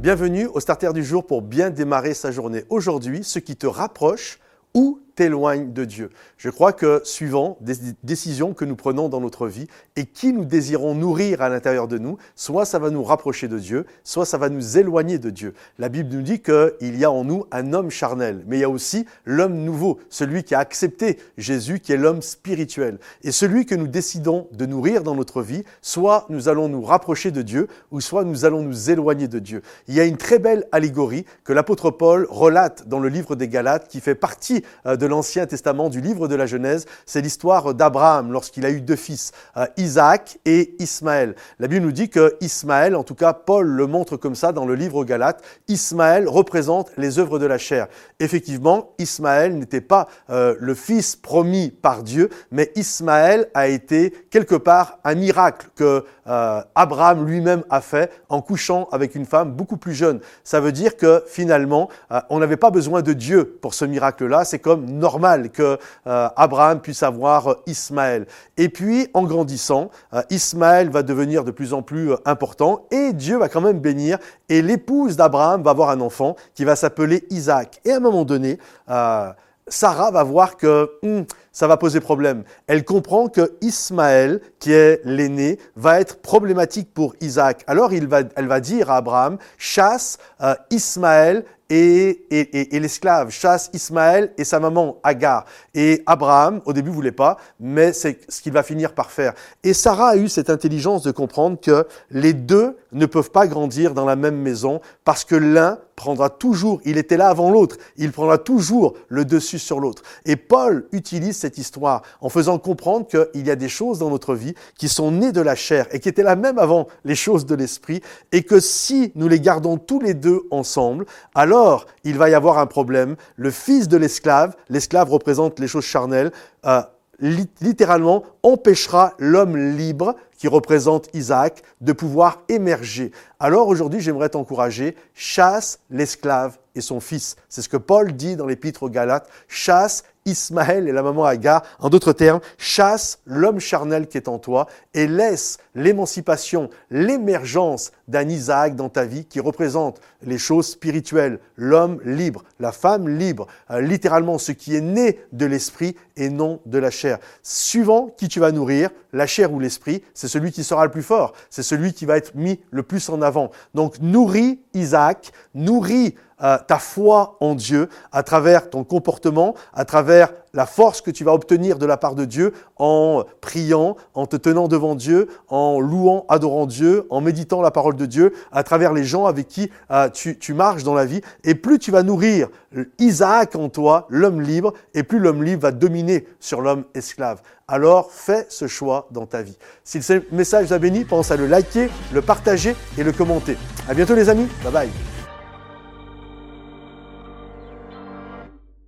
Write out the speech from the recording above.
Bienvenue au starter du jour pour bien démarrer sa journée. Aujourd'hui, ce qui te rapproche ou t'éloigne de Dieu. Je crois que suivant des décisions que nous prenons dans notre vie et qui nous désirons nourrir à l'intérieur de nous, soit ça va nous rapprocher de Dieu, soit ça va nous éloigner de Dieu. La Bible nous dit qu'il y a en nous un homme charnel, mais il y a aussi l'homme nouveau, celui qui a accepté Jésus, qui est l'homme spirituel. Et celui que nous décidons de nourrir dans notre vie, soit nous allons nous rapprocher de Dieu, ou soit nous allons nous éloigner de Dieu. Il y a une très belle allégorie que l'apôtre Paul relate dans le livre des Galates, qui fait partie euh, de l'Ancien Testament, du livre de la Genèse, c'est l'histoire d'Abraham lorsqu'il a eu deux fils, euh, Isaac et Ismaël. La Bible nous dit que Ismaël, en tout cas Paul le montre comme ça dans le livre aux Galates, Ismaël représente les œuvres de la chair. Effectivement, Ismaël n'était pas euh, le fils promis par Dieu, mais Ismaël a été quelque part un miracle que euh, Abraham lui-même a fait en couchant avec une femme beaucoup plus jeune. Ça veut dire que finalement, on n'avait pas besoin de Dieu pour ce miracle-là. C'est comme normal que euh, Abraham puisse avoir Ismaël. Et puis, en grandissant, euh, Ismaël va devenir de plus en plus euh, important et Dieu va quand même bénir. Et l'épouse d'Abraham va avoir un enfant qui va s'appeler Isaac. Et à un moment donné, Sarah va voir que hmm, ça va poser problème. Elle comprend que Ismaël, qui est l'aîné, va être problématique pour Isaac. Alors elle va dire à Abraham, chasse Ismaël et, l'esclave chasse Ismaël et sa maman Agar. Et Abraham, au début, voulait pas, mais c'est ce qu'il va finir par faire. Et Sarah a eu cette intelligence de comprendre que les deux ne peuvent pas grandir dans la même maison parce que l'un prendra toujours, il était là avant l'autre, il prendra toujours le dessus sur l'autre. Et Paul utilise cette histoire en faisant comprendre qu'il y a des choses dans notre vie qui sont nées de la chair et qui étaient là même avant les choses de l'esprit et que si nous les gardons tous les deux ensemble, alors il va y avoir un problème. Le fils de l'esclave, l'esclave représente les choses charnelles, euh, littéralement empêchera l'homme libre, qui représente Isaac, de pouvoir émerger. Alors aujourd'hui, j'aimerais t'encourager, chasse l'esclave et son fils. C'est ce que Paul dit dans l'épître aux Galates, chasse Ismaël et la maman Agar. En d'autres termes, chasse l'homme charnel qui est en toi et laisse l'émancipation, l'émergence d'un Isaac dans ta vie qui représente les choses spirituelles, l'homme libre, la femme libre, euh, littéralement ce qui est né de l'esprit et non de la chair. Suivant qui tu vas nourrir, la chair ou l'esprit, c'est celui qui sera le plus fort, c'est celui qui va être mis le plus en avant. Donc nourris Isaac, nourris euh, ta foi en Dieu à travers ton comportement, à travers la force que tu vas obtenir de la part de Dieu en priant, en te tenant devant Dieu, en louant, adorant Dieu, en méditant la parole de Dieu, à travers les gens avec qui euh, tu, marches dans la vie. Et plus tu vas nourrir Isaac en toi, l'homme libre, et plus l'homme libre va dominer sur l'homme esclave. Alors fais ce choix dans ta vie. Si ce message t'a béni, pense à le liker, le partager et le commenter. À bientôt les amis. Bye bye.